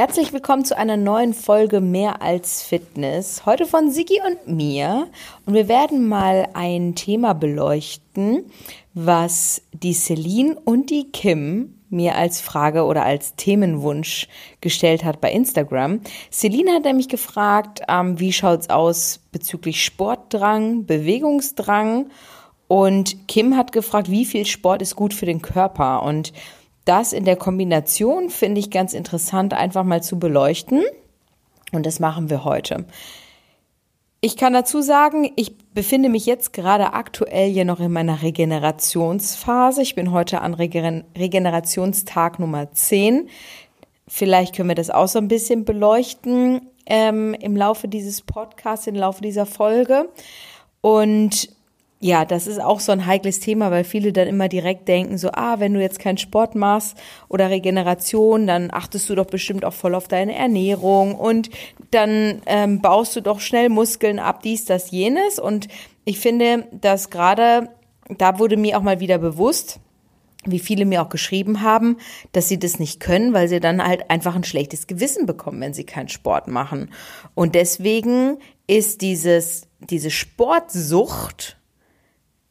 Herzlich willkommen zu einer neuen Folge Mehr als Fitness. Heute von Sigi und mir. Und wir werden mal ein Thema beleuchten, was die Celine und die Kim mir als Frage oder als Themenwunsch gestellt hat bei Instagram. Celine hat nämlich gefragt, ähm, wie schaut's aus bezüglich Sportdrang, Bewegungsdrang und Kim hat gefragt, wie viel Sport ist gut für den Körper und das in der Kombination finde ich ganz interessant, einfach mal zu beleuchten. Und das machen wir heute. Ich kann dazu sagen, ich befinde mich jetzt gerade aktuell hier noch in meiner Regenerationsphase. Ich bin heute an Regenerationstag Nummer 10. Vielleicht können wir das auch so ein bisschen beleuchten ähm, im Laufe dieses Podcasts, im Laufe dieser Folge. Und ja, das ist auch so ein heikles Thema, weil viele dann immer direkt denken, so, ah, wenn du jetzt keinen Sport machst oder Regeneration, dann achtest du doch bestimmt auch voll auf deine Ernährung und dann ähm, baust du doch schnell Muskeln ab, dies, das, jenes. Und ich finde, dass gerade, da wurde mir auch mal wieder bewusst, wie viele mir auch geschrieben haben, dass sie das nicht können, weil sie dann halt einfach ein schlechtes Gewissen bekommen, wenn sie keinen Sport machen. Und deswegen ist dieses, diese Sportsucht,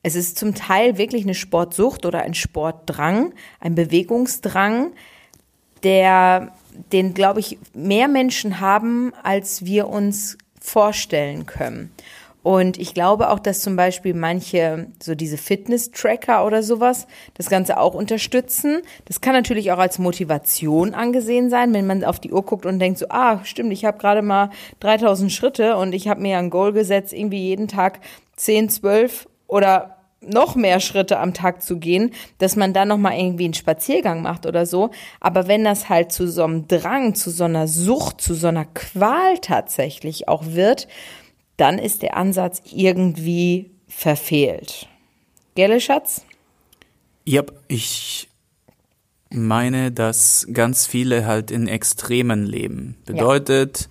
es ist zum Teil wirklich eine Sportsucht oder ein Sportdrang, ein Bewegungsdrang, der, den, glaube ich, mehr Menschen haben, als wir uns vorstellen können. Und ich glaube auch, dass zum Beispiel manche, so diese Fitness-Tracker oder sowas, das Ganze auch unterstützen. Das kann natürlich auch als Motivation angesehen sein, wenn man auf die Uhr guckt und denkt so, ah, stimmt, ich habe gerade mal 3000 Schritte und ich habe mir ein Goal gesetzt, irgendwie jeden Tag 10, 12 oder noch mehr Schritte am Tag zu gehen, dass man dann noch mal irgendwie einen Spaziergang macht oder so. Aber wenn das halt zu so einem Drang, zu so einer Sucht, zu so einer Qual tatsächlich auch wird, dann ist der Ansatz irgendwie verfehlt. Gelle, Schatz? Ja, ich meine, dass ganz viele halt in Extremen leben. Bedeutet, ja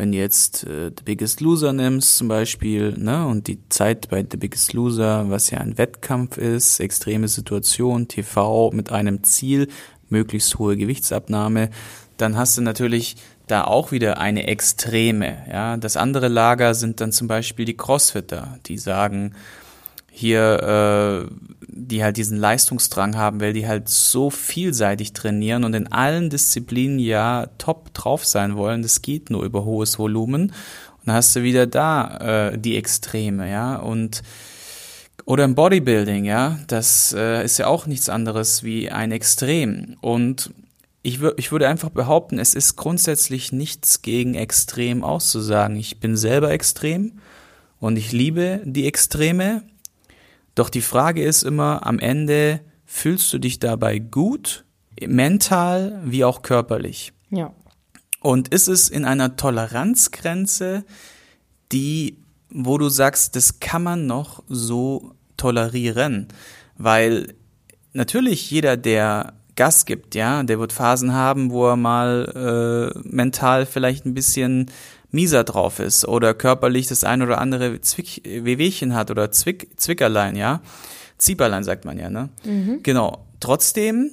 wenn du jetzt äh, The Biggest Loser nimmst zum Beispiel, ne, und die Zeit bei The Biggest Loser, was ja ein Wettkampf ist, extreme Situation, TV mit einem Ziel, möglichst hohe Gewichtsabnahme, dann hast du natürlich da auch wieder eine Extreme. Ja, das andere Lager sind dann zum Beispiel die Crossfitter, die sagen, hier, äh, die halt diesen Leistungsdrang haben, weil die halt so vielseitig trainieren und in allen Disziplinen ja top drauf sein wollen. Das geht nur über hohes Volumen. Und dann hast du wieder da äh, die Extreme, ja. Und oder im Bodybuilding, ja, das äh, ist ja auch nichts anderes wie ein Extrem. Und ich, ich würde einfach behaupten, es ist grundsätzlich nichts gegen Extrem auszusagen. Ich bin selber extrem und ich liebe die Extreme doch die Frage ist immer am Ende, fühlst du dich dabei gut, mental wie auch körperlich? Ja. Und ist es in einer Toleranzgrenze, die, wo du sagst, das kann man noch so tolerieren? Weil natürlich jeder, der Gas gibt, ja, der wird Phasen haben, wo er mal äh, mental vielleicht ein bisschen mieser drauf ist oder körperlich das ein oder andere Zwick Wehwehchen hat oder Zwick Zwickerlein, ja. Zieberlein sagt man ja, ne? Mhm. Genau. Trotzdem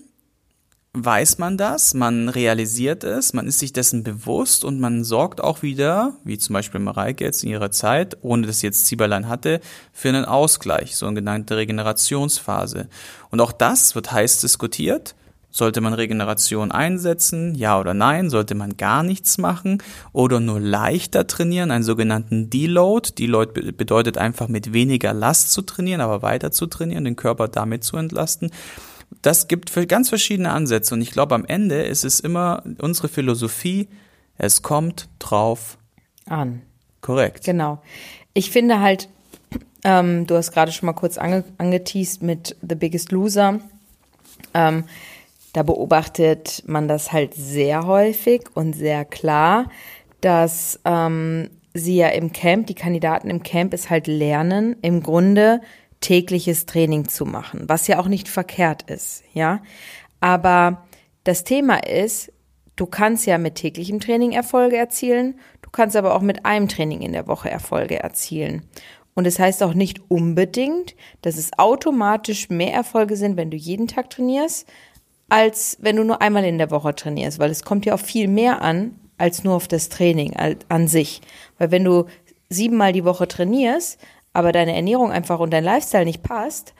weiß man das, man realisiert es, man ist sich dessen bewusst und man sorgt auch wieder, wie zum Beispiel Mareike jetzt in ihrer Zeit, ohne dass sie jetzt Zieberlein hatte, für einen Ausgleich, so eine genannte Regenerationsphase. Und auch das wird heiß diskutiert sollte man Regeneration einsetzen? Ja oder nein? Sollte man gar nichts machen oder nur leichter trainieren, einen sogenannten Deload? Deload bedeutet einfach mit weniger Last zu trainieren, aber weiter zu trainieren, den Körper damit zu entlasten. Das gibt für ganz verschiedene Ansätze und ich glaube am Ende ist es immer unsere Philosophie, es kommt drauf an. Korrekt. Genau. Ich finde halt, ähm, du hast gerade schon mal kurz ange angeteased mit The Biggest Loser. Ähm, da beobachtet man das halt sehr häufig und sehr klar, dass ähm, sie ja im Camp, die Kandidaten im Camp es halt lernen, im Grunde tägliches Training zu machen, was ja auch nicht verkehrt ist, ja. Aber das Thema ist, du kannst ja mit täglichem Training Erfolge erzielen, du kannst aber auch mit einem Training in der Woche Erfolge erzielen. Und es das heißt auch nicht unbedingt, dass es automatisch mehr Erfolge sind, wenn du jeden Tag trainierst, als wenn du nur einmal in der Woche trainierst, weil es kommt ja auf viel mehr an, als nur auf das Training an sich. Weil wenn du siebenmal die Woche trainierst, aber deine Ernährung einfach und dein Lifestyle nicht passt,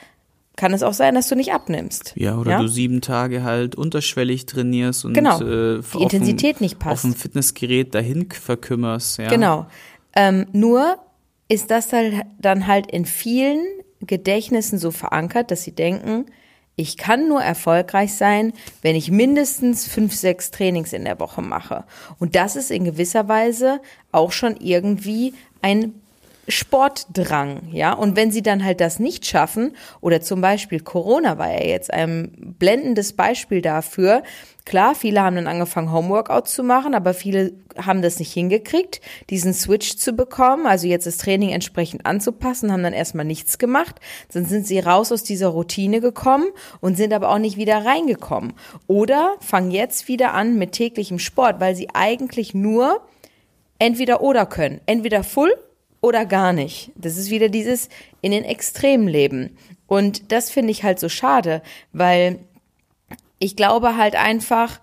kann es auch sein, dass du nicht abnimmst. Ja, oder ja? du sieben Tage halt unterschwellig trainierst und genau. äh, die Intensität dem, nicht passt. Auf dem Fitnessgerät dahin verkümmerst. Ja. Genau. Ähm, nur ist das dann halt in vielen Gedächtnissen so verankert, dass sie denken, ich kann nur erfolgreich sein, wenn ich mindestens fünf, sechs Trainings in der Woche mache. Und das ist in gewisser Weise auch schon irgendwie ein Sportdrang, ja. Und wenn sie dann halt das nicht schaffen, oder zum Beispiel Corona war ja jetzt ein blendendes Beispiel dafür. Klar, viele haben dann angefangen, Homeworkouts zu machen, aber viele haben das nicht hingekriegt, diesen Switch zu bekommen, also jetzt das Training entsprechend anzupassen, haben dann erstmal nichts gemacht. Dann sind sie raus aus dieser Routine gekommen und sind aber auch nicht wieder reingekommen. Oder fangen jetzt wieder an mit täglichem Sport, weil sie eigentlich nur entweder oder können. Entweder Full oder gar nicht. Das ist wieder dieses in den Extremen leben. Und das finde ich halt so schade, weil ich glaube halt einfach,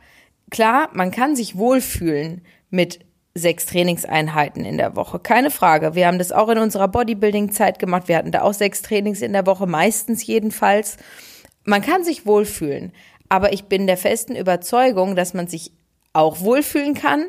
klar, man kann sich wohlfühlen mit sechs Trainingseinheiten in der Woche. Keine Frage. Wir haben das auch in unserer Bodybuilding-Zeit gemacht. Wir hatten da auch sechs Trainings in der Woche, meistens jedenfalls. Man kann sich wohlfühlen. Aber ich bin der festen Überzeugung, dass man sich auch wohlfühlen kann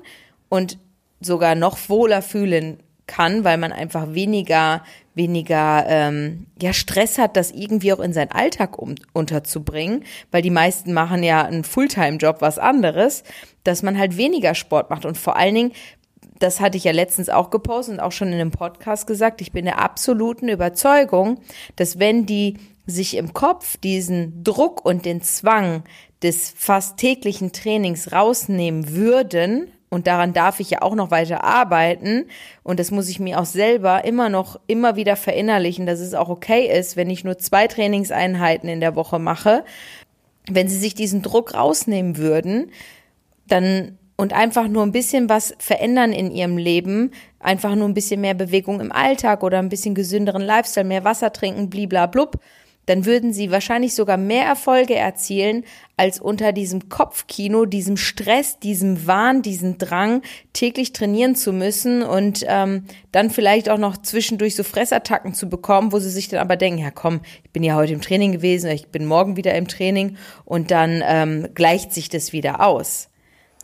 und sogar noch wohler fühlen kann, weil man einfach weniger, weniger ähm, ja, Stress hat, das irgendwie auch in seinen Alltag um, unterzubringen, weil die meisten machen ja einen Fulltime-Job, was anderes, dass man halt weniger Sport macht. Und vor allen Dingen, das hatte ich ja letztens auch gepostet und auch schon in einem Podcast gesagt, ich bin der absoluten Überzeugung, dass wenn die sich im Kopf diesen Druck und den Zwang des fast täglichen Trainings rausnehmen würden, und daran darf ich ja auch noch weiter arbeiten. Und das muss ich mir auch selber immer noch, immer wieder verinnerlichen, dass es auch okay ist, wenn ich nur zwei Trainingseinheiten in der Woche mache. Wenn sie sich diesen Druck rausnehmen würden, dann und einfach nur ein bisschen was verändern in ihrem Leben, einfach nur ein bisschen mehr Bewegung im Alltag oder ein bisschen gesünderen Lifestyle, mehr Wasser trinken, bliblablub, dann würden sie wahrscheinlich sogar mehr Erfolge erzielen, als unter diesem Kopfkino, diesem Stress, diesem Wahn, diesem Drang, täglich trainieren zu müssen und ähm, dann vielleicht auch noch zwischendurch so Fressattacken zu bekommen, wo sie sich dann aber denken, ja komm, ich bin ja heute im Training gewesen, ich bin morgen wieder im Training und dann ähm, gleicht sich das wieder aus.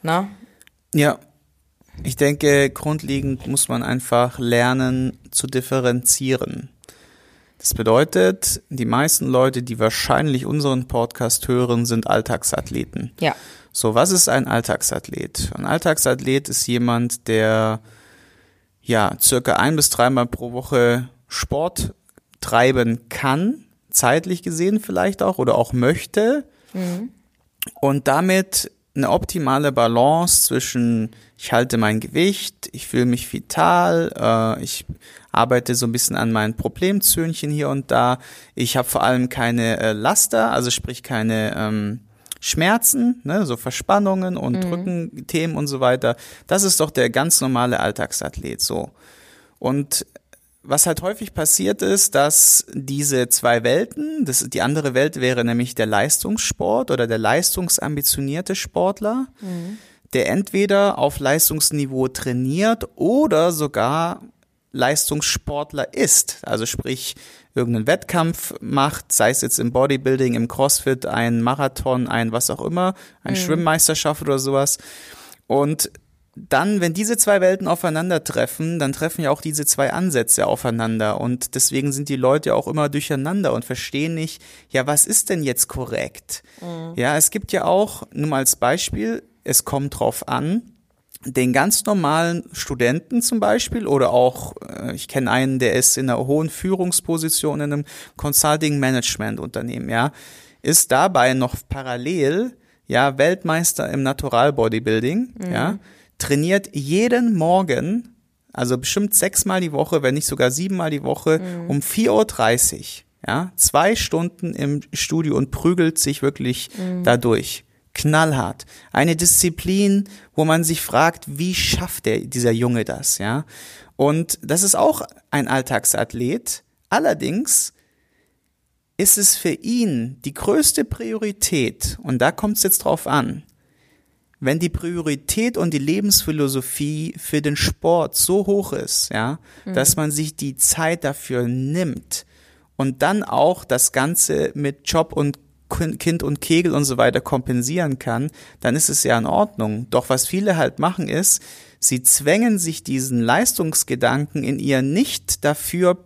Na? Ja, ich denke, grundlegend muss man einfach lernen zu differenzieren. Das bedeutet, die meisten Leute, die wahrscheinlich unseren Podcast hören, sind Alltagsathleten. Ja. So, was ist ein Alltagsathlet? Ein Alltagsathlet ist jemand, der ja circa ein bis dreimal pro Woche Sport treiben kann, zeitlich gesehen vielleicht auch oder auch möchte mhm. und damit eine optimale Balance zwischen ich halte mein Gewicht, ich fühle mich vital, äh, ich arbeite so ein bisschen an meinen Problemzöhnchen hier und da. Ich habe vor allem keine äh, Laster, also sprich keine ähm, Schmerzen, ne, so Verspannungen und mhm. Rückenthemen und so weiter. Das ist doch der ganz normale Alltagsathlet so. Und was halt häufig passiert ist, dass diese zwei Welten, das, die andere Welt wäre nämlich der Leistungssport oder der leistungsambitionierte Sportler, mhm der entweder auf Leistungsniveau trainiert oder sogar Leistungssportler ist. Also sprich, irgendeinen Wettkampf macht, sei es jetzt im Bodybuilding, im CrossFit, ein Marathon, ein was auch immer, ein mhm. Schwimmmeisterschaft oder sowas. Und dann, wenn diese zwei Welten aufeinandertreffen, dann treffen ja auch diese zwei Ansätze aufeinander. Und deswegen sind die Leute ja auch immer durcheinander und verstehen nicht, ja, was ist denn jetzt korrekt? Mhm. Ja, es gibt ja auch, nur mal als Beispiel, es kommt drauf an, den ganz normalen Studenten zum Beispiel oder auch, äh, ich kenne einen, der ist in einer hohen Führungsposition in einem Consulting-Management-Unternehmen, ja, ist dabei noch parallel, ja, Weltmeister im Natural Bodybuilding, mhm. ja, trainiert jeden Morgen, also bestimmt sechsmal die Woche, wenn nicht sogar siebenmal die Woche, mhm. um 4.30 Uhr, ja, zwei Stunden im Studio und prügelt sich wirklich mhm. dadurch knallhart. Eine Disziplin, wo man sich fragt, wie schafft der, dieser Junge das, ja? Und das ist auch ein Alltagsathlet. Allerdings ist es für ihn die größte Priorität, und da kommt es jetzt drauf an, wenn die Priorität und die Lebensphilosophie für den Sport so hoch ist, ja, mhm. dass man sich die Zeit dafür nimmt und dann auch das Ganze mit Job und Kind und Kegel und so weiter kompensieren kann, dann ist es ja in Ordnung. Doch was viele halt machen ist, sie zwängen sich diesen Leistungsgedanken in ihr nicht dafür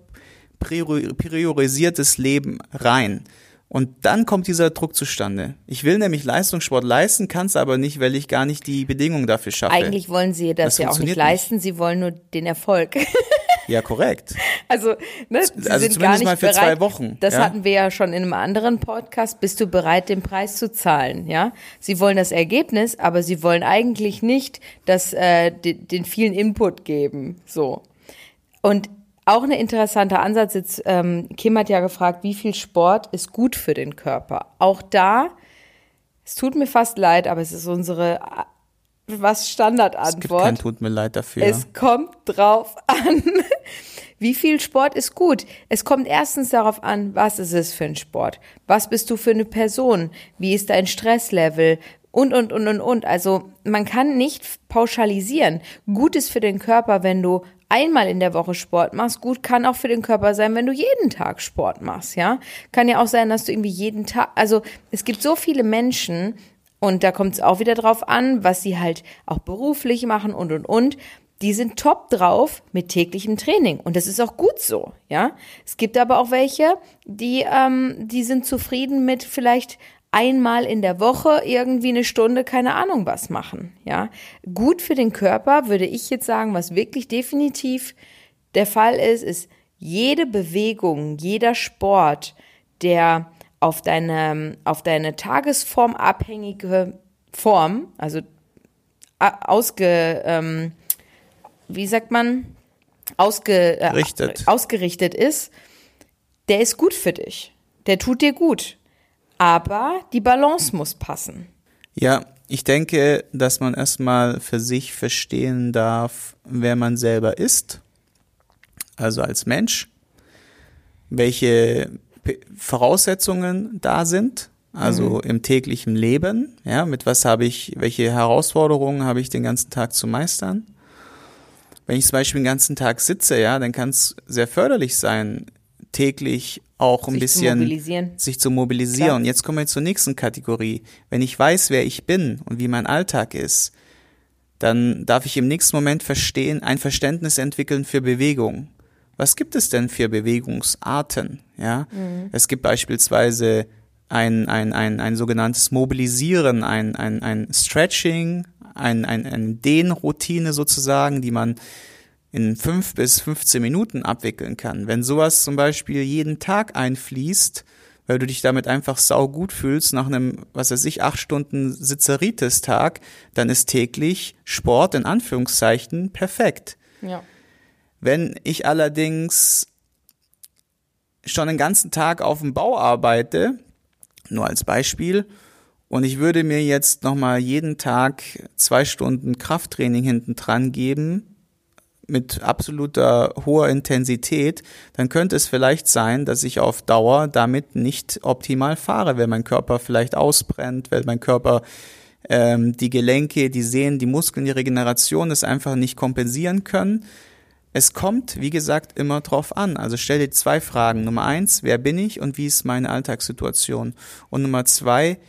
priorisiertes Leben rein. Und dann kommt dieser Druck zustande. Ich will nämlich Leistungssport leisten, kann es aber nicht, weil ich gar nicht die Bedingungen dafür schaffe. Eigentlich wollen sie das, das ja auch nicht leisten, nicht. sie wollen nur den Erfolg. Ja, korrekt. Also, ne, sie also sind gar nicht mal für bereit. zwei Wochen. Das ja? hatten wir ja schon in einem anderen Podcast. Bist du bereit, den Preis zu zahlen? Ja, sie wollen das Ergebnis, aber sie wollen eigentlich nicht, dass äh, den, den vielen Input geben. So und auch ein interessanter Ansatz. Jetzt, ähm, Kim hat ja gefragt, wie viel Sport ist gut für den Körper. Auch da, es tut mir fast leid, aber es ist unsere was Standardantwort. Es gibt kein tut mir leid dafür. Es kommt drauf an. Wie viel Sport ist gut? Es kommt erstens darauf an, was ist es für ein Sport? Was bist du für eine Person? Wie ist dein Stresslevel? Und, und, und, und, und. Also man kann nicht pauschalisieren. Gut ist für den Körper, wenn du einmal in der Woche Sport machst. Gut kann auch für den Körper sein, wenn du jeden Tag Sport machst, ja. Kann ja auch sein, dass du irgendwie jeden Tag, also es gibt so viele Menschen, und da kommt es auch wieder drauf an, was sie halt auch beruflich machen und und und. Die sind top drauf mit täglichem Training und das ist auch gut so, ja. Es gibt aber auch welche, die ähm, die sind zufrieden mit vielleicht einmal in der Woche irgendwie eine Stunde, keine Ahnung was machen, ja. Gut für den Körper würde ich jetzt sagen, was wirklich definitiv der Fall ist, ist jede Bewegung, jeder Sport, der auf deine, auf deine Tagesform abhängige Form, also ausge, ähm, wie sagt man, ausge, äh, ausgerichtet ist, der ist gut für dich. Der tut dir gut aber die Balance muss passen. Ja, ich denke, dass man erstmal für sich verstehen darf, wer man selber ist, also als Mensch, welche Voraussetzungen da sind, also mhm. im täglichen Leben, ja, mit was habe ich, welche Herausforderungen habe ich den ganzen Tag zu meistern. Wenn ich zum Beispiel den ganzen Tag sitze, ja, dann kann es sehr förderlich sein, täglich auch ein sich bisschen zu sich zu mobilisieren. Klar. Und jetzt kommen wir zur nächsten Kategorie. Wenn ich weiß, wer ich bin und wie mein Alltag ist, dann darf ich im nächsten Moment verstehen, ein Verständnis entwickeln für Bewegung. Was gibt es denn für Bewegungsarten? Ja, mhm. es gibt beispielsweise ein, ein, ein, ein sogenanntes Mobilisieren, ein, ein, ein Stretching, ein, ein, eine Dehnroutine sozusagen, die man in fünf bis 15 Minuten abwickeln kann. Wenn sowas zum Beispiel jeden Tag einfließt, weil du dich damit einfach sau gut fühlst nach einem, was weiß ich, acht Stunden Sitzeritis-Tag, dann ist täglich Sport in Anführungszeichen perfekt. Ja. Wenn ich allerdings schon den ganzen Tag auf dem Bau arbeite, nur als Beispiel, und ich würde mir jetzt nochmal jeden Tag zwei Stunden Krafttraining hinten dran geben, mit absoluter hoher Intensität, dann könnte es vielleicht sein, dass ich auf Dauer damit nicht optimal fahre, weil mein Körper vielleicht ausbrennt, weil mein Körper ähm, die Gelenke, die Sehnen, die Muskeln, die Regeneration es einfach nicht kompensieren können. Es kommt, wie gesagt, immer drauf an. Also stell dir zwei Fragen. Nummer eins, wer bin ich und wie ist meine Alltagssituation? Und Nummer zwei,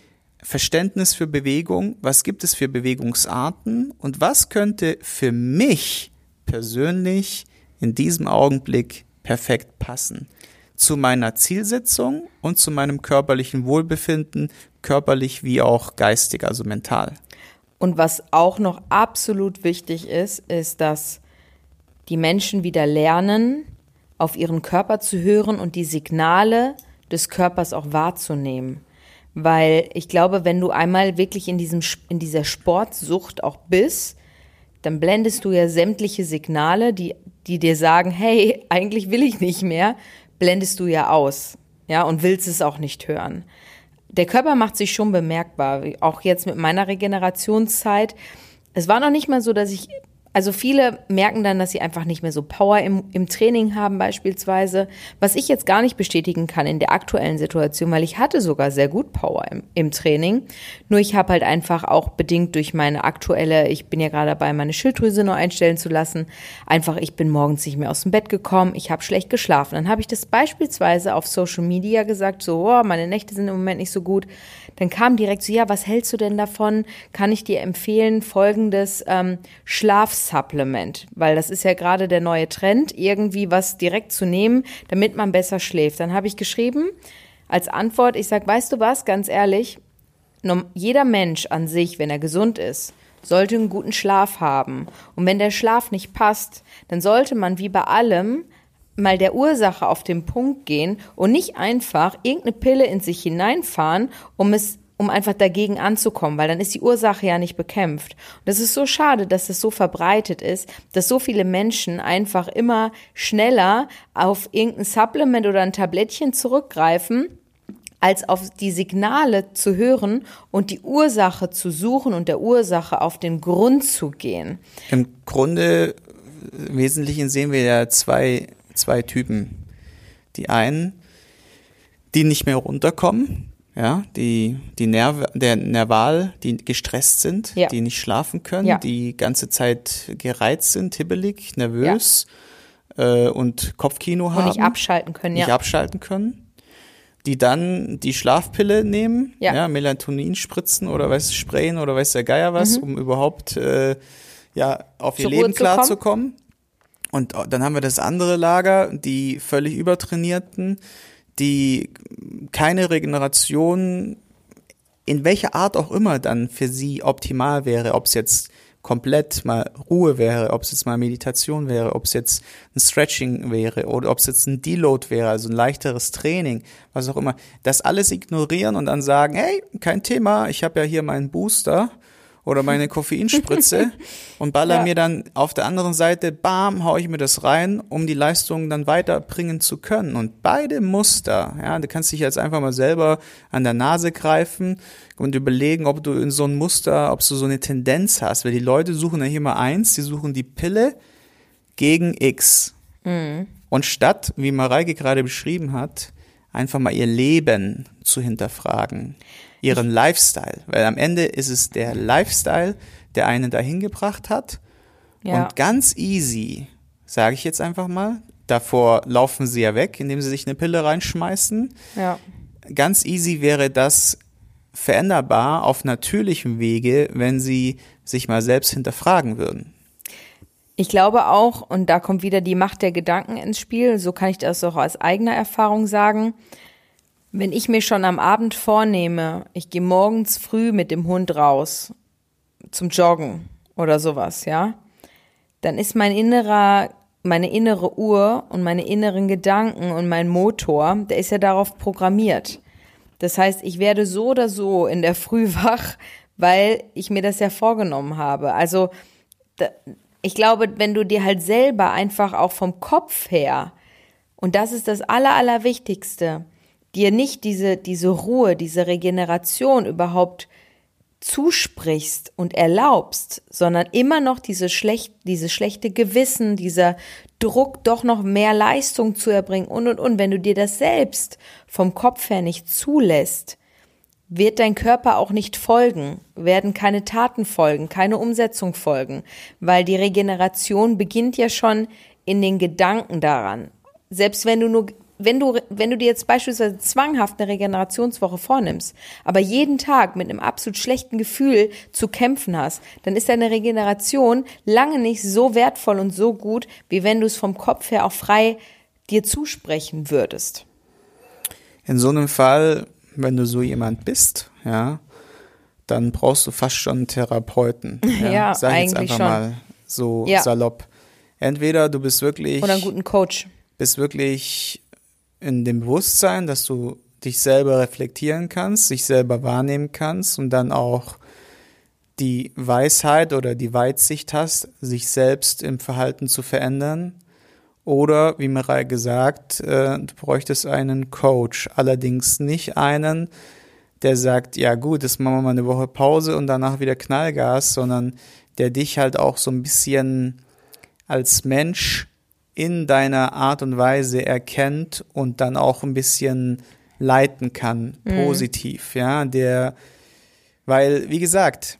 Verständnis für Bewegung. Was gibt es für Bewegungsarten? Und was könnte für mich persönlich in diesem Augenblick perfekt passen. Zu meiner Zielsetzung und zu meinem körperlichen Wohlbefinden, körperlich wie auch geistig, also mental. Und was auch noch absolut wichtig ist, ist, dass die Menschen wieder lernen, auf ihren Körper zu hören und die Signale des Körpers auch wahrzunehmen. Weil ich glaube, wenn du einmal wirklich in, diesem, in dieser Sportsucht auch bist, dann blendest du ja sämtliche Signale, die, die dir sagen, hey, eigentlich will ich nicht mehr, blendest du ja aus. Ja, und willst es auch nicht hören. Der Körper macht sich schon bemerkbar, auch jetzt mit meiner Regenerationszeit. Es war noch nicht mal so, dass ich Also viele merken dann, dass sie einfach nicht mehr so Power im, im Training haben beispielsweise, was ich jetzt gar nicht bestätigen kann in der aktuellen Situation, weil ich hatte sogar sehr gut Power im, im Training. Nur ich habe halt einfach auch bedingt durch meine aktuelle, ich bin ja gerade dabei, meine Schilddrüse neu einstellen zu lassen, einfach ich bin morgens nicht mehr aus dem Bett gekommen, ich habe schlecht geschlafen. Dann habe ich das beispielsweise auf Social Media gesagt, so, oh, meine Nächte sind im Moment nicht so gut. Dann kam direkt so, ja, was hältst du denn davon? Kann ich dir empfehlen, folgendes ähm, Schlafsupplement, weil das ist ja gerade der neue Trend, irgendwie was direkt zu nehmen, damit man besser schläft. Dann habe ich geschrieben als Antwort, ich sage, weißt du was, ganz ehrlich, jeder Mensch an sich, wenn er gesund ist, sollte einen guten Schlaf haben. Und wenn der Schlaf nicht passt, dann sollte man wie bei allem mal der Ursache auf den Punkt gehen und nicht einfach irgendeine Pille in sich hineinfahren, um es um einfach dagegen anzukommen, weil dann ist die Ursache ja nicht bekämpft. Und das ist so schade, dass es so verbreitet ist, dass so viele Menschen einfach immer schneller auf irgendein Supplement oder ein Tablettchen zurückgreifen, als auf die Signale zu hören und die Ursache zu suchen und der Ursache auf den Grund zu gehen. Im Grunde, im Wesentlichen sehen wir ja zwei zwei Typen. Die einen, die nicht mehr runterkommen, ja, die, die Nerv, der Nerval, die gestresst sind, ja. die nicht schlafen können, ja. die ganze Zeit gereizt sind, hibbelig, nervös ja. äh, und Kopfkino haben. Und nicht abschalten können, nicht ja. abschalten können. Die dann die Schlafpille nehmen, ja, Melatonin spritzen oder weiß sprayen oder weiß der Geier was, mhm. um überhaupt äh, ja auf ihr Leben klarzukommen. Und dann haben wir das andere Lager, die völlig übertrainierten, die keine Regeneration in welcher Art auch immer dann für sie optimal wäre, ob es jetzt komplett mal Ruhe wäre, ob es jetzt mal Meditation wäre, ob es jetzt ein Stretching wäre oder ob es jetzt ein Deload wäre, also ein leichteres Training, was auch immer, das alles ignorieren und dann sagen, hey, kein Thema, ich habe ja hier meinen Booster oder meine Koffeinspritze und baller ja. mir dann auf der anderen Seite, bam, hau ich mir das rein, um die Leistung dann weiterbringen zu können. Und beide Muster, ja, du kannst dich jetzt einfach mal selber an der Nase greifen und überlegen, ob du in so ein Muster, ob du so eine Tendenz hast, weil die Leute suchen ja hier mal eins, die suchen die Pille gegen X. Mhm. Und statt, wie Mareike gerade beschrieben hat, einfach mal ihr Leben zu hinterfragen ihren Lifestyle. Weil am Ende ist es der Lifestyle, der einen dahin gebracht hat. Ja. Und ganz easy, sage ich jetzt einfach mal, davor laufen sie ja weg, indem sie sich eine Pille reinschmeißen. Ja. Ganz easy wäre das veränderbar auf natürlichem Wege, wenn sie sich mal selbst hinterfragen würden. Ich glaube auch, und da kommt wieder die Macht der Gedanken ins Spiel, so kann ich das auch aus eigener Erfahrung sagen, wenn ich mir schon am Abend vornehme, ich gehe morgens früh mit dem Hund raus zum Joggen oder sowas, ja, dann ist mein innerer, meine innere Uhr und meine inneren Gedanken und mein Motor, der ist ja darauf programmiert. Das heißt, ich werde so oder so in der Früh wach, weil ich mir das ja vorgenommen habe. Also ich glaube, wenn du dir halt selber einfach auch vom Kopf her, und das ist das Aller, Allerwichtigste, dir nicht diese, diese Ruhe, diese Regeneration überhaupt zusprichst und erlaubst, sondern immer noch diese schlecht, dieses schlechte Gewissen, dieser Druck, doch noch mehr Leistung zu erbringen und und und. Wenn du dir das selbst vom Kopf her nicht zulässt, wird dein Körper auch nicht folgen, werden keine Taten folgen, keine Umsetzung folgen, weil die Regeneration beginnt ja schon in den Gedanken daran. Selbst wenn du nur wenn du, wenn du dir jetzt beispielsweise zwanghaft eine Regenerationswoche vornimmst, aber jeden Tag mit einem absolut schlechten Gefühl zu kämpfen hast, dann ist deine Regeneration lange nicht so wertvoll und so gut, wie wenn du es vom Kopf her auch frei dir zusprechen würdest. In so einem Fall, wenn du so jemand bist, ja, dann brauchst du fast schon einen Therapeuten. Ja, ja Sag eigentlich jetzt einfach schon. mal so ja. salopp. Entweder du bist wirklich. Oder einen guten Coach. Bist wirklich in dem Bewusstsein, dass du dich selber reflektieren kannst, sich selber wahrnehmen kannst und dann auch die Weisheit oder die Weitsicht hast, sich selbst im Verhalten zu verändern. Oder, wie Mirai gesagt, äh, du bräuchtest einen Coach. Allerdings nicht einen, der sagt, ja gut, jetzt machen wir mal eine Woche Pause und danach wieder Knallgas, sondern der dich halt auch so ein bisschen als Mensch in deiner Art und Weise erkennt und dann auch ein bisschen leiten kann, mhm. positiv, ja, der, weil, wie gesagt,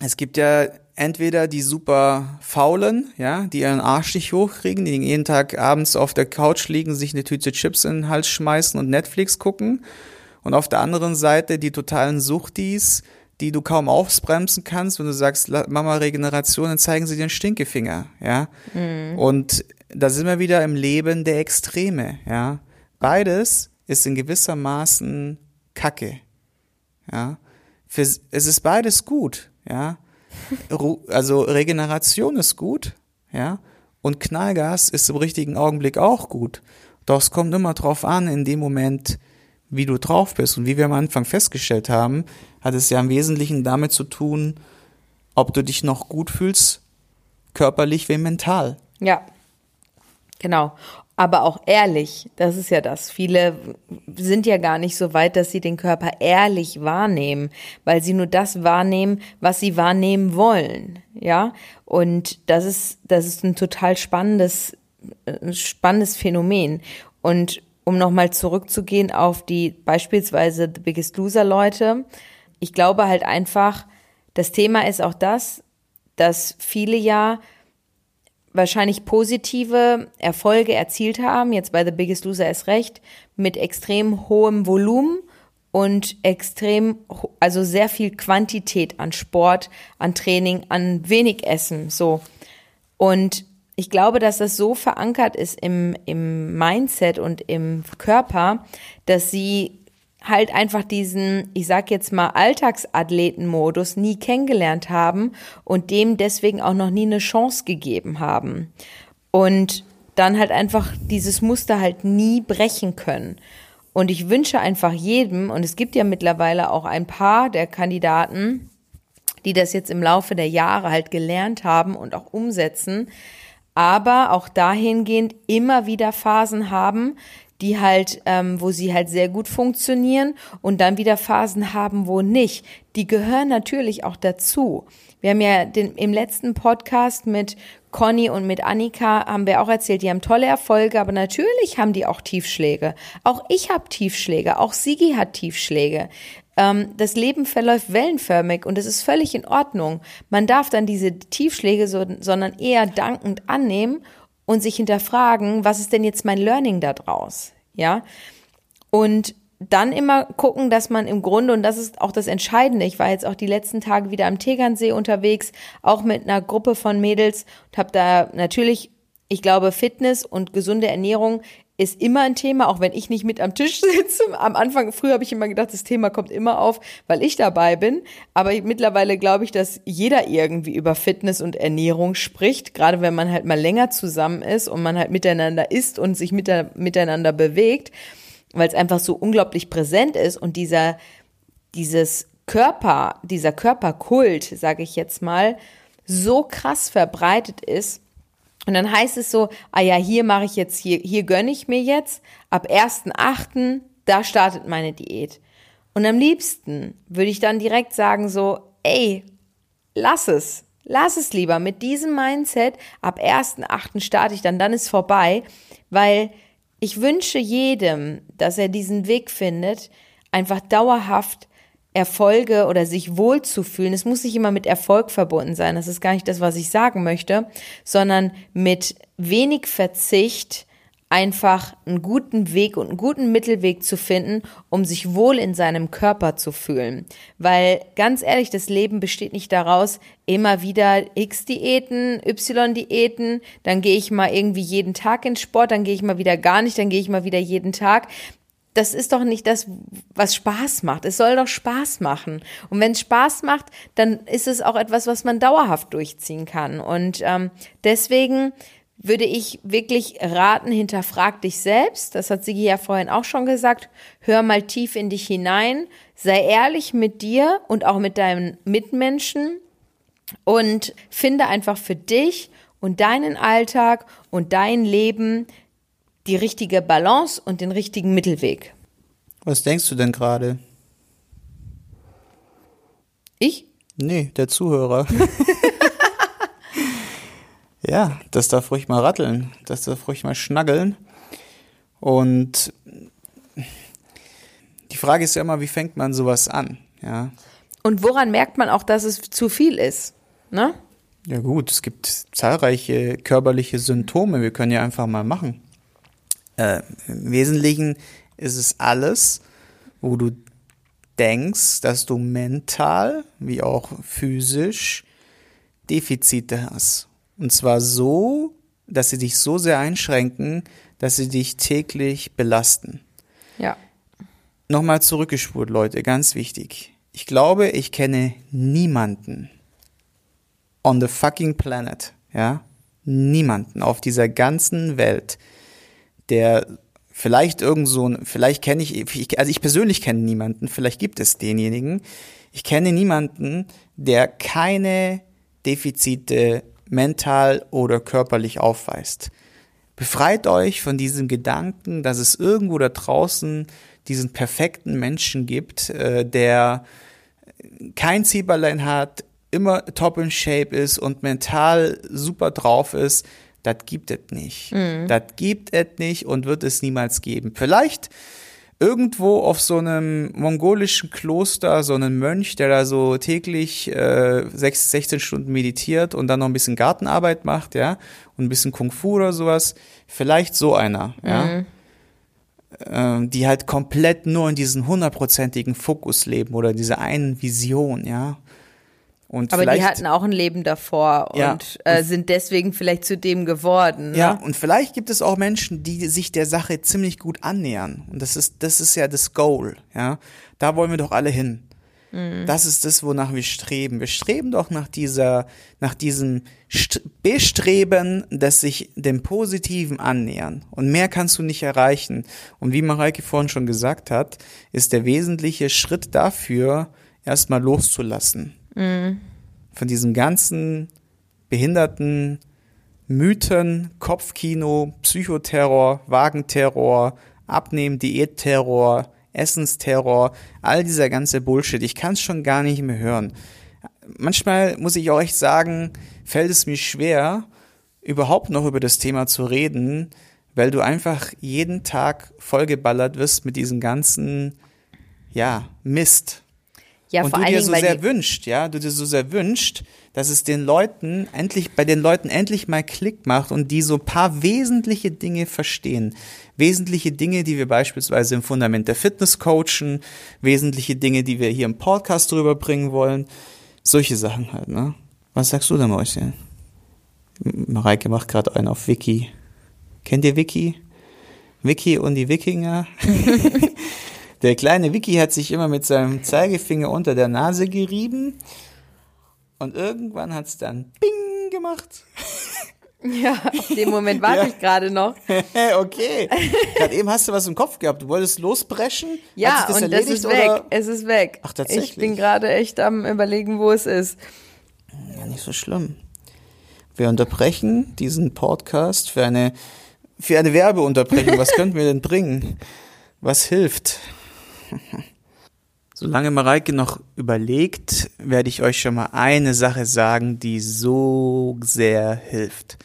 es gibt ja entweder die super faulen, ja, die ihren Arsch nicht hochkriegen, die jeden Tag abends auf der Couch liegen, sich eine Tüte Chips in den Hals schmeißen und Netflix gucken. Und auf der anderen Seite die totalen Suchtis, die du kaum ausbremsen kannst, wenn du sagst, Mama Regeneration, dann zeigen sie dir den Stinkefinger, ja. Mhm. Und da sind wir wieder im Leben der Extreme, ja. Beides ist in gewisser Maßen Kacke, ja. Für, es ist beides gut, ja also Regeneration ist gut, ja, und Knallgas ist im richtigen Augenblick auch gut. Doch es kommt immer drauf an, in dem Moment, wie du drauf bist. Und wie wir am Anfang festgestellt haben, hat es ja im Wesentlichen damit zu tun, ob du dich noch gut fühlst, körperlich wie mental. Ja, genau aber auch ehrlich. Das ist ja das. Viele sind ja gar nicht so weit, dass sie den Körper ehrlich wahrnehmen, weil sie nur das wahrnehmen, was sie wahrnehmen wollen. Ja, und das ist, das ist ein total spannendes, spannendes Phänomen. Und um nochmal zurückzugehen auf die beispielsweise The Biggest Loser Leute, ich glaube halt einfach, das Thema ist auch das, dass viele ja wahrscheinlich positive Erfolge erzielt haben, jetzt bei The Biggest Loser ist recht, mit extrem hohem Volumen und extrem, also sehr viel Quantität an Sport, an Training, an wenig Essen, so. Und ich glaube, dass das so verankert ist im, im Mindset und im Körper, dass sie halt einfach diesen, ich sag jetzt mal, Alltagsathletenmodus nie kennengelernt haben und dem deswegen auch noch nie eine Chance gegeben haben. Und dann halt einfach dieses Muster halt nie brechen können. Und ich wünsche einfach jedem, und es gibt ja mittlerweile auch ein paar der Kandidaten, die das jetzt im Laufe der Jahre halt gelernt haben und auch umsetzen, aber auch dahingehend immer wieder Phasen haben, die halt, ähm, wo sie halt sehr gut funktionieren und dann wieder Phasen haben, wo nicht. Die gehören natürlich auch dazu. Wir haben ja den, im letzten Podcast mit Conny und mit Annika haben wir auch erzählt, die haben tolle Erfolge, aber natürlich haben die auch Tiefschläge. Auch ich habe Tiefschläge, auch Sigi hat Tiefschläge. Ähm, das Leben verläuft wellenförmig und es ist völlig in Ordnung. Man darf dann diese Tiefschläge so, sondern eher dankend annehmen und sich hinterfragen, was ist denn jetzt mein Learning da draus? Ja. Und dann immer gucken, dass man im Grunde, und das ist auch das Entscheidende, ich war jetzt auch die letzten Tage wieder am Tegernsee unterwegs, auch mit einer Gruppe von Mädels und habe da natürlich, ich glaube, Fitness und gesunde Ernährung ist immer ein Thema, auch wenn ich nicht mit am Tisch sitze. Am Anfang, früher habe ich immer gedacht, das Thema kommt immer auf, weil ich dabei bin. Aber mittlerweile glaube ich, dass jeder irgendwie über Fitness und Ernährung spricht, gerade wenn man halt mal länger zusammen ist und man halt miteinander isst und sich miteinander bewegt, weil es einfach so unglaublich präsent ist und dieser, dieses Körper, dieser Körperkult, sage ich jetzt mal, so krass verbreitet ist, und dann heißt es so, ah ja, hier mache ich jetzt, hier, hier gönne ich mir jetzt, ab 1.8., da startet meine Diät. Und am liebsten würde ich dann direkt sagen so, ey, lass es, lass es lieber mit diesem Mindset, ab 1.8. starte ich dann, dann ist vorbei, weil ich wünsche jedem, dass er diesen Weg findet, einfach dauerhaft Erfolge oder sich wohlzufühlen. Es muss nicht immer mit Erfolg verbunden sein. Das ist gar nicht das, was ich sagen möchte, sondern mit wenig Verzicht einfach einen guten Weg und einen guten Mittelweg zu finden, um sich wohl in seinem Körper zu fühlen. Weil ganz ehrlich, das Leben besteht nicht daraus, immer wieder X-Diäten, Y-Diäten, dann gehe ich mal irgendwie jeden Tag ins Sport, dann gehe ich mal wieder gar nicht, dann gehe ich mal wieder jeden Tag das ist doch nicht das, was Spaß macht. Es soll doch Spaß machen. Und wenn es Spaß macht, dann ist es auch etwas, was man dauerhaft durchziehen kann. Und ähm, deswegen würde ich wirklich raten, hinterfrag dich selbst. Das hat Sigi ja vorhin auch schon gesagt. Hör mal tief in dich hinein. Sei ehrlich mit dir und auch mit deinen Mitmenschen und finde einfach für dich und deinen Alltag und dein Leben die richtige Balance und den richtigen Mittelweg. Was denkst du denn gerade? Ich? Nee, der Zuhörer. Ja, das darf ruhig mal ratteln, das darf ruhig mal schnaggeln. Und die Frage ist ja immer, wie fängt man sowas an? Ja. Und woran merkt man auch, dass es zu viel ist? Ne? Ja gut, es gibt zahlreiche körperliche Symptome. Wir können ja einfach mal machen. Äh, Im Wesentlichen ist es alles, wo du denkst, dass du mental wie auch physisch Defizite hast. Und zwar so, dass sie dich so sehr einschränken, dass sie dich täglich belasten. Ja. Nochmal zurückgespurt, Leute, ganz wichtig. Ich glaube, ich kenne niemanden on the fucking planet, ja, niemanden auf dieser ganzen Welt, der vielleicht irgend so, vielleicht kenne ich, also ich persönlich kenne niemanden, vielleicht gibt es denjenigen. Ich kenne niemanden, der keine Defizite mental oder körperlich aufweist. Befreit euch von diesem Gedanken, dass es irgendwo da draußen diesen perfekten Menschen gibt, äh, der kein Zieberlein hat, immer top in shape ist und mental super drauf ist. Das gibt es nicht. Mhm. Das gibt es nicht und wird es niemals geben. Vielleicht irgendwo auf so einem mongolischen Kloster so einen Mönch, der da so täglich äh, 6, 16 Stunden meditiert und dann noch ein bisschen Gartenarbeit macht, ja, und ein bisschen Kung Fu oder sowas. Vielleicht so einer, ja. Mhm. Ähm, die halt komplett nur in diesen hundertprozentigen Fokus leben oder diese einen Vision, ja. Und Aber die hatten auch ein Leben davor ja, und, äh, sind deswegen vielleicht zu dem geworden. Ne? Ja, und vielleicht gibt es auch Menschen, die sich der Sache ziemlich gut annähern. Und das ist, das ist ja das Goal, ja. Da wollen wir doch alle hin. Mhm. Das ist das, wonach wir streben. Wir streben doch nach dieser, nach diesem St Bestreben, das sich dem Positiven annähern. Und mehr kannst du nicht erreichen. Und wie Mareike vorhin schon gesagt hat, ist der wesentliche Schritt dafür, erstmal loszulassen Mhm. Von diesem ganzen behinderten Mythen, Kopfkino, Psychoterror, Wagenterror, Abnehmen, Diätterror, Essensterror, all dieser ganze Bullshit. Ich kann es schon gar nicht mehr hören. Manchmal muss ich auch echt sagen, fällt es mir schwer, überhaupt noch über das Thema zu reden, weil du einfach jeden Tag vollgeballert wirst mit diesem ganzen, ja, Mist. Ja, und vor du dir so sehr wünscht, ja, du dir so sehr wünscht, dass es den Leuten endlich, bei den Leuten endlich mal Klick macht und die so paar wesentliche Dinge verstehen. Wesentliche Dinge, die wir beispielsweise im Fundament der Fitness coachen, wesentliche Dinge, die wir hier im Podcast drüber bringen wollen. Solche Sachen halt, ne? Was sagst du da, Mäuschen? Mareike macht gerade einen auf Wiki. Kennt ihr Wiki? Wiki und die Wikinger? Der kleine Vicky hat sich immer mit seinem Zeigefinger unter der Nase gerieben und irgendwann hat es dann Bing gemacht. Ja, auf den Moment warte ja. ich gerade noch. okay. Gerade eben hast du was im Kopf gehabt. Du wolltest losbrechen. Ja, das und das ist weg. Oder? Es ist weg. Ach, tatsächlich. Ich bin gerade echt am überlegen, wo es ist. Ja, nicht so schlimm. Wir unterbrechen diesen Podcast für eine, für eine Werbeunterbrechung. Was könnten wir denn bringen? Was hilft? Solange Mareike noch überlegt, werde ich euch schon mal eine Sache sagen, die so sehr hilft.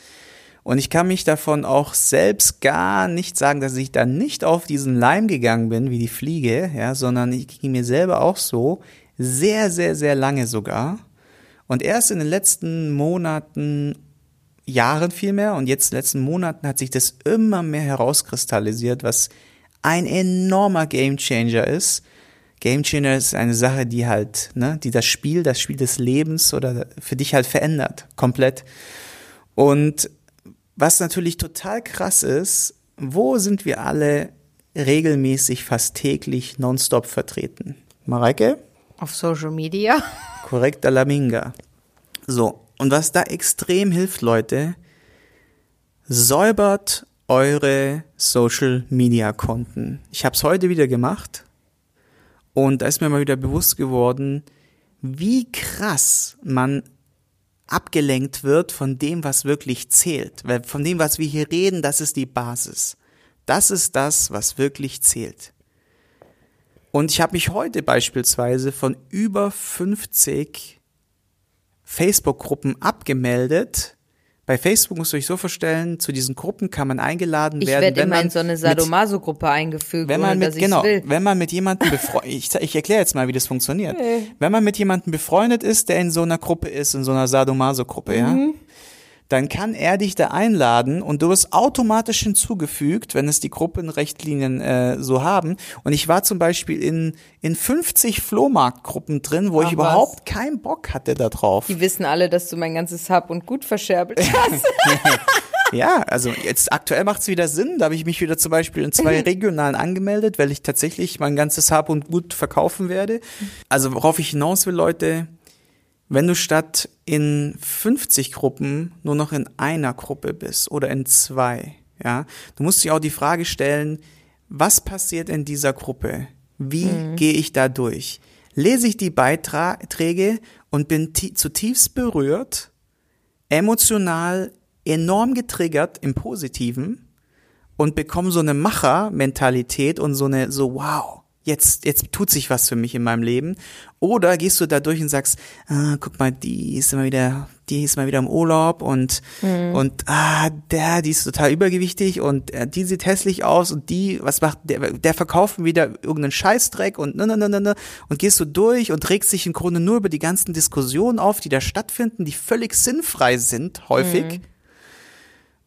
Und ich kann mich davon auch selbst gar nicht sagen, dass ich da nicht auf diesen Leim gegangen bin, wie die Fliege, ja, sondern ich ging mir selber auch so, sehr, sehr, sehr lange sogar. Und erst in den letzten Monaten, Jahren vielmehr, und jetzt in den letzten Monaten hat sich das immer mehr herauskristallisiert, was ein enormer Gamechanger ist. Gamechanger ist eine Sache, die halt, ne, die das Spiel, das Spiel des Lebens oder für dich halt verändert, komplett. Und was natürlich total krass ist, wo sind wir alle regelmäßig, fast täglich, nonstop vertreten? Mareike? Auf Social Media. Korrekt, Alaminga. So. Und was da extrem hilft, Leute, säubert eure Social Media Konten. Ich habe es heute wieder gemacht und da ist mir mal wieder bewusst geworden, wie krass man abgelenkt wird von dem, was wirklich zählt. Weil von dem, was wir hier reden, das ist die Basis. Das ist das, was wirklich zählt. Und ich habe mich heute beispielsweise von über 50 Facebook-Gruppen abgemeldet, Bei Facebook musst du euch so vorstellen, zu diesen Gruppen kann man eingeladen Ich werden. werde wenn immer man in so eine Sadomaso-Gruppe eingefügt, wenn man ohne mit, genau, will. wenn man mit jemandem befreundet, ich, ich erkläre jetzt mal, wie das funktioniert. Wenn man mit jemandem befreundet ist, der in so einer Gruppe ist, in so einer Sadomaso-Gruppe, ja, Mhm. Dann kann er dich da einladen und du wirst automatisch hinzugefügt, wenn es die Gruppenrichtlinien äh, so haben. Und ich war zum Beispiel in, in 50 Flohmarktgruppen drin, wo Ach, ich überhaupt keinen Bock hatte da drauf. Die wissen alle, dass du mein ganzes Hab und Gut verscherbelt hast. Ja, also jetzt aktuell macht es wieder Sinn. Da habe ich mich wieder zum Beispiel in zwei regionalen angemeldet, weil ich tatsächlich mein ganzes Hab und Gut verkaufen werde. Also worauf ich hinaus will, Leute, wenn du statt in 50 Gruppen nur noch in einer Gruppe bist oder in zwei, ja, du musst dir auch die Frage stellen, was passiert in dieser Gruppe? Wie gehe ich da durch? Lese ich die Beiträge und bin ti- zutiefst berührt, emotional enorm getriggert im Positiven und bekomme so eine Macher-Mentalität und so eine, so wow, jetzt, jetzt tut sich was für mich in meinem Leben. Oder gehst du da durch und sagst, ah, guck mal, die ist immer wieder, die ist mal wieder im Urlaub und, und, ah, der, die ist total übergewichtig und äh, die sieht hässlich aus und die, was macht, der, der verkauft wieder irgendeinen Scheißdreck und ne, ne, ne, ne, ne. Und gehst du durch und regst dich im Grunde nur über die ganzen Diskussionen auf, die da stattfinden, die völlig sinnfrei sind, häufig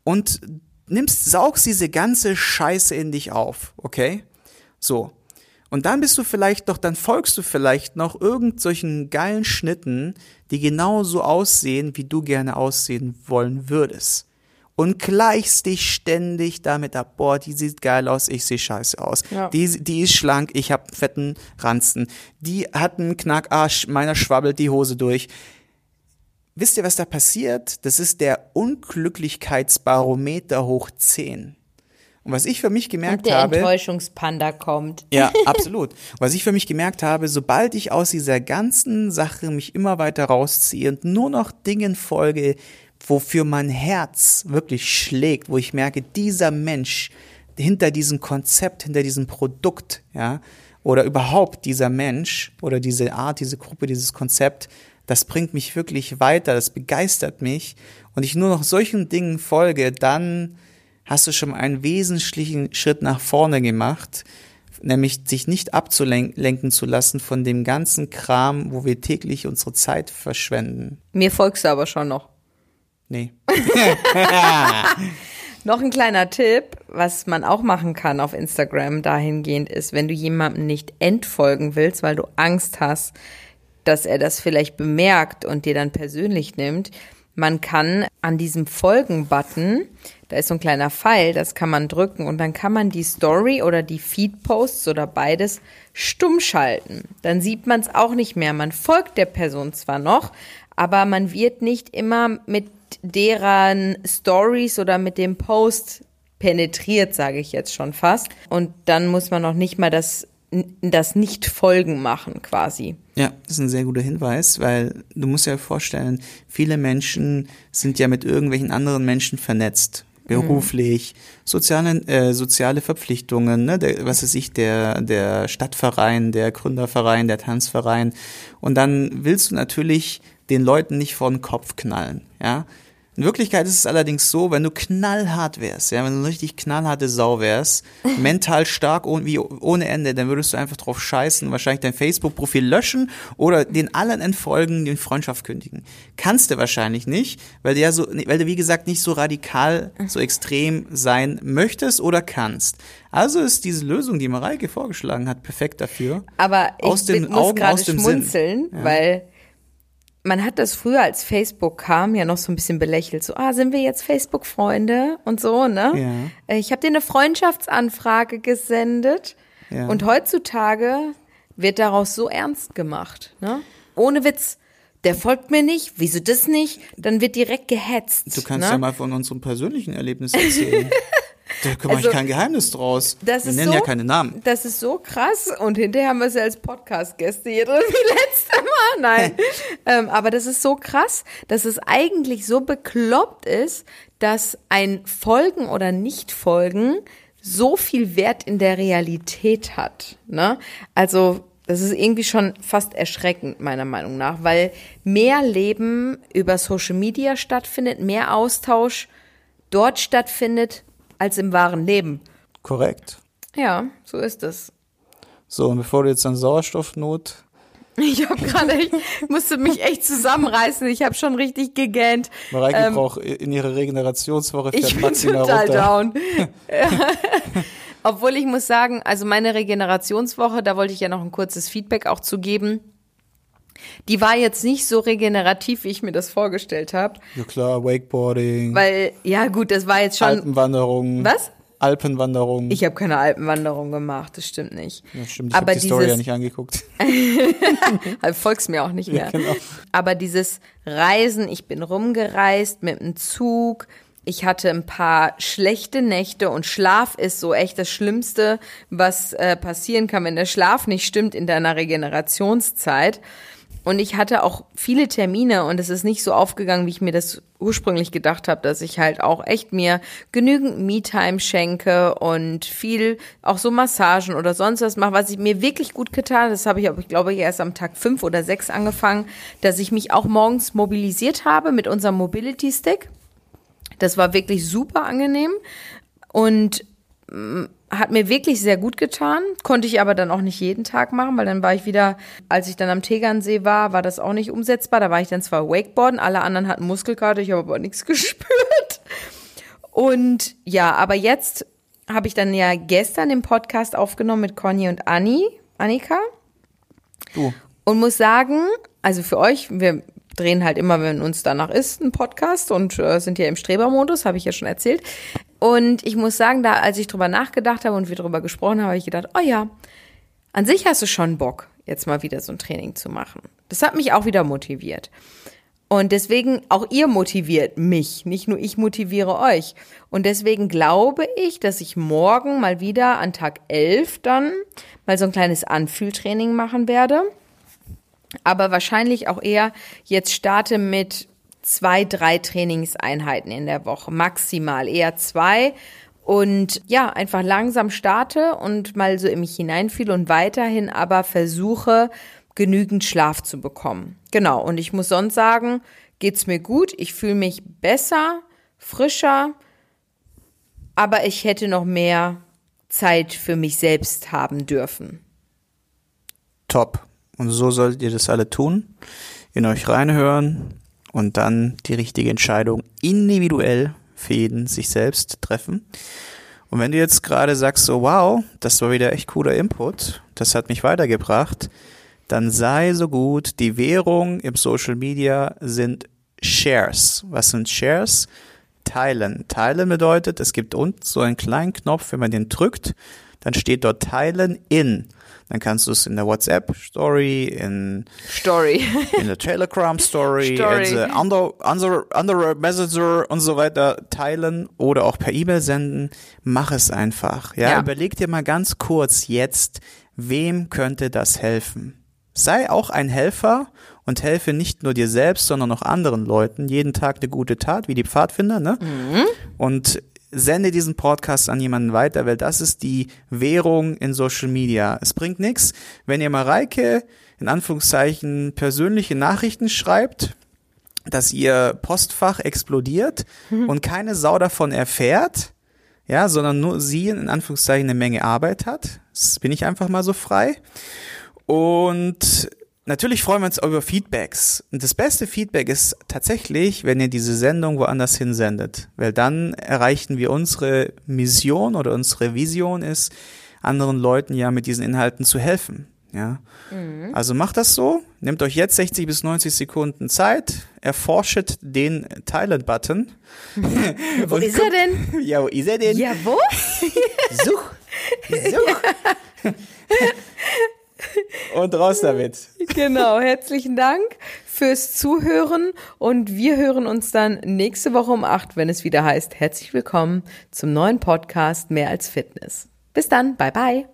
und nimmst, saugst diese ganze Scheiße in dich auf, okay? So. Und dann bist du vielleicht noch, dann folgst du vielleicht noch irgend solchen geilen Schnitten, die genau so aussehen, wie du gerne aussehen wollen würdest. Und gleichst dich ständig damit ab, boah, die sieht geil aus, ich sehe scheiße aus. Ja. Die, die ist schlank, ich hab fetten Ranzen. Die hat einen Knackarsch, meiner schwabbelt die Hose durch. Wisst ihr, was da passiert? Das ist der Unglücklichkeitsbarometer hoch 10. Und was ich für mich gemerkt Und der habe. Enttäuschungspanda kommt. Ja, absolut. Was ich für mich gemerkt habe, sobald ich aus dieser ganzen Sache mich immer weiter rausziehe und nur noch Dingen folge, wofür mein Herz wirklich schlägt, wo ich merke, dieser Mensch hinter diesem Konzept, hinter diesem Produkt, ja, oder überhaupt dieser Mensch oder diese Art, diese Gruppe, dieses Konzept, das bringt mich wirklich weiter, das begeistert mich und ich nur noch solchen Dingen folge, dann hast du schon einen wesentlichen Schritt nach vorne gemacht, nämlich sich nicht abzulenken zu lassen von dem ganzen Kram, wo wir täglich unsere Zeit verschwenden. Mir folgst du aber schon noch. Nee. Noch ein kleiner Tipp, was man auch machen kann auf Instagram dahingehend ist, wenn du jemandem nicht entfolgen willst, weil du Angst hast, dass er das vielleicht bemerkt und dir dann persönlich nimmt. Man kann an diesem Folgen-Button, da ist so ein kleiner Pfeil, das kann man drücken und dann kann man die Story oder die Feed-Posts oder beides stumm schalten. Dann sieht man es auch nicht mehr. Man folgt der Person zwar noch, aber man wird nicht immer mit deren Stories oder mit dem Post penetriert, sage ich jetzt schon fast. Und dann muss man noch nicht mal das, das Nicht-Folgen machen quasi. Ja, das ist ein sehr guter Hinweis, weil du musst dir vorstellen, viele Menschen sind ja mit irgendwelchen anderen Menschen vernetzt. Beruflich, soziale, äh, soziale Verpflichtungen, ne, der, was ist ich, der, der Stadtverein, der Gründerverein, der Tanzverein. Und dann willst du natürlich den Leuten nicht vor den Kopf knallen, ja. In Wirklichkeit ist es allerdings so, wenn du knallhart wärst, ja, wenn du eine richtig knallharte Sau wärst, mental stark ohne, wie ohne Ende, dann würdest du einfach drauf scheißen, wahrscheinlich dein Facebook-Profil löschen oder den allen entfolgen, den Freundschaft kündigen. Kannst du wahrscheinlich nicht, weil du ja so, weil du wie gesagt nicht so radikal, so extrem sein möchtest oder kannst. Also ist diese Lösung, die Mareike vorgeschlagen hat, perfekt dafür. Aber ich Aus den bin, muss Augen, gerade aus dem schmunzeln, Sinn. Ja. weil man hat das früher, als Facebook kam, ja noch so ein bisschen belächelt. So, ah, sind wir jetzt Facebook-Freunde und so, ne? Ja. Äh, Ich habe dir eine Freundschaftsanfrage gesendet Ja. und heutzutage wird daraus so ernst gemacht, ne? Ohne Witz. Der folgt mir nicht, wieso das nicht? Dann wird direkt gehetzt. Du kannst ne? ja mal von unserem persönlichen Erlebnis erzählen. da mache Also, ich kein Geheimnis draus. Das Wir nennen so, ja keine Namen. Das ist so krass. Und hinterher haben wir sie als Podcast-Gäste hier drin wie letzte Mal. Nein. ähm, aber das ist so krass, dass es eigentlich so bekloppt ist, dass ein Folgen oder Nicht-Folgen so viel Wert in der Realität hat. Ne? Also Das ist irgendwie schon fast erschreckend, meiner Meinung nach, weil mehr Leben über Social Media stattfindet, mehr Austausch dort stattfindet als im wahren Leben. Korrekt. Ja, so ist es. So, und bevor du jetzt an Sauerstoffnot ich habe gerade, ich musste mich echt zusammenreißen. Ich habe schon richtig gegähnt. Mareike ähm, braucht in ihrer Regenerationswoche fährt ich bin total runter. down. Obwohl ich muss sagen, also meine Regenerationswoche, da wollte ich ja noch ein kurzes Feedback auch zu geben. Die war jetzt nicht so regenerativ, wie ich mir das vorgestellt habe. Ja klar, Wakeboarding. Weil, ja gut, das war jetzt schon. Alpenwanderung. Was? Alpenwanderung. Ich habe keine Alpenwanderung gemacht, das stimmt nicht. Ja, stimmt, ich habe die Story ja nicht angeguckt. folgst mir auch nicht mehr. Ja, genau. Aber dieses Reisen, ich bin rumgereist mit dem Zug, ich hatte ein paar schlechte Nächte und Schlaf ist so echt das Schlimmste, was äh, passieren kann, wenn der Schlaf nicht stimmt in deiner Regenerationszeit. Und ich hatte auch viele Termine und es ist nicht so aufgegangen, wie ich mir das ursprünglich gedacht habe, dass ich halt auch echt mir genügend Me-Time schenke und viel auch so Massagen oder sonst was mache, was ich mir wirklich gut getan. Das habe ich, ich glaube ich, erst am Tag fünf oder sechs angefangen, dass ich mich auch morgens mobilisiert habe mit unserem Mobility Stick. Das war wirklich super angenehm und hat mir wirklich sehr gut getan, konnte ich aber dann auch nicht jeden Tag machen, weil dann war ich wieder, als ich dann am Tegernsee war, war das auch nicht umsetzbar. Da war ich dann zwar Wakeboarden, alle anderen hatten Muskelkater, ich habe aber nichts gespürt. Und ja, aber jetzt habe ich dann ja gestern den Podcast aufgenommen mit Conny und Anni, Annika. Du. Und muss sagen, also für euch, wir drehen halt immer, wenn uns danach ist, einen Podcast und äh, sind ja im Strebermodus, habe ich ja schon erzählt. Und ich muss sagen, da, als ich drüber nachgedacht habe und wir drüber gesprochen haben, habe ich gedacht, oh ja, an sich hast du schon Bock, jetzt mal wieder so ein Training zu machen. Das hat mich auch wieder motiviert. Und deswegen, auch ihr motiviert mich, nicht nur ich motiviere euch. Und deswegen glaube ich, dass ich morgen mal wieder an Tag 11 dann mal so ein kleines Anfühltraining machen werde aber wahrscheinlich auch eher jetzt starte mit zwei, drei Trainingseinheiten in der Woche, maximal eher zwei und ja, einfach langsam starte und mal so in mich hineinfiel und weiterhin aber versuche, genügend Schlaf zu bekommen. Genau, und ich muss sonst sagen, geht's mir gut, ich fühle mich besser, frischer, aber ich hätte noch mehr Zeit für mich selbst haben dürfen. Top. Und so solltet ihr das alle tun, in euch reinhören und dann die richtige Entscheidung individuell für jeden sich selbst treffen. Und wenn du jetzt gerade sagst, so wow, das war wieder echt cooler Input, das hat mich weitergebracht, dann sei so gut, die Währung im Social Media sind Shares. Was sind Shares? Teilen. Teilen bedeutet, es gibt unten so einen kleinen Knopf, wenn man den drückt, dann steht dort Teilen in. Dann kannst du es in der WhatsApp Story, in Story, in der Telegram Story, Story. in der andere, andere, andere Messenger und so weiter teilen oder auch per E-Mail senden. Mach es einfach. Ja? ja, überleg dir mal ganz kurz jetzt, wem könnte das helfen? Sei auch ein Helfer und helfe nicht nur dir selbst, sondern auch anderen Leuten. Jeden Tag eine gute Tat, wie die Pfadfinder, ne? Mhm. Und sende diesen Podcast an jemanden weiter, weil das ist die Währung in Social Media. Es bringt nichts, wenn ihr Mareike in Anführungszeichen persönliche Nachrichten schreibt, dass ihr Postfach explodiert mhm. und keine Sau davon erfährt, ja, sondern nur sie in Anführungszeichen eine Menge Arbeit hat. Das bin ich einfach mal so frei. Und Natürlich freuen wir uns über Feedbacks. Und das beste Feedback ist tatsächlich, wenn ihr diese Sendung woanders hinsendet. Weil dann erreichen wir unsere Mission oder unsere Vision ist, anderen Leuten ja mit diesen Inhalten zu helfen. Ja. Mhm. Also macht das so. Nehmt euch jetzt 60 bis 90 Sekunden Zeit, erforschet den Teilen-Button. wo ist er denn? Ja, wo ist er denn? Ja, wo? Such. Such. Und raus damit. Genau, herzlichen Dank fürs Zuhören und wir hören uns dann nächste Woche um acht, wenn es wieder heißt, herzlich willkommen zum neuen Podcast Mehr als Fitness. Bis dann, bye bye.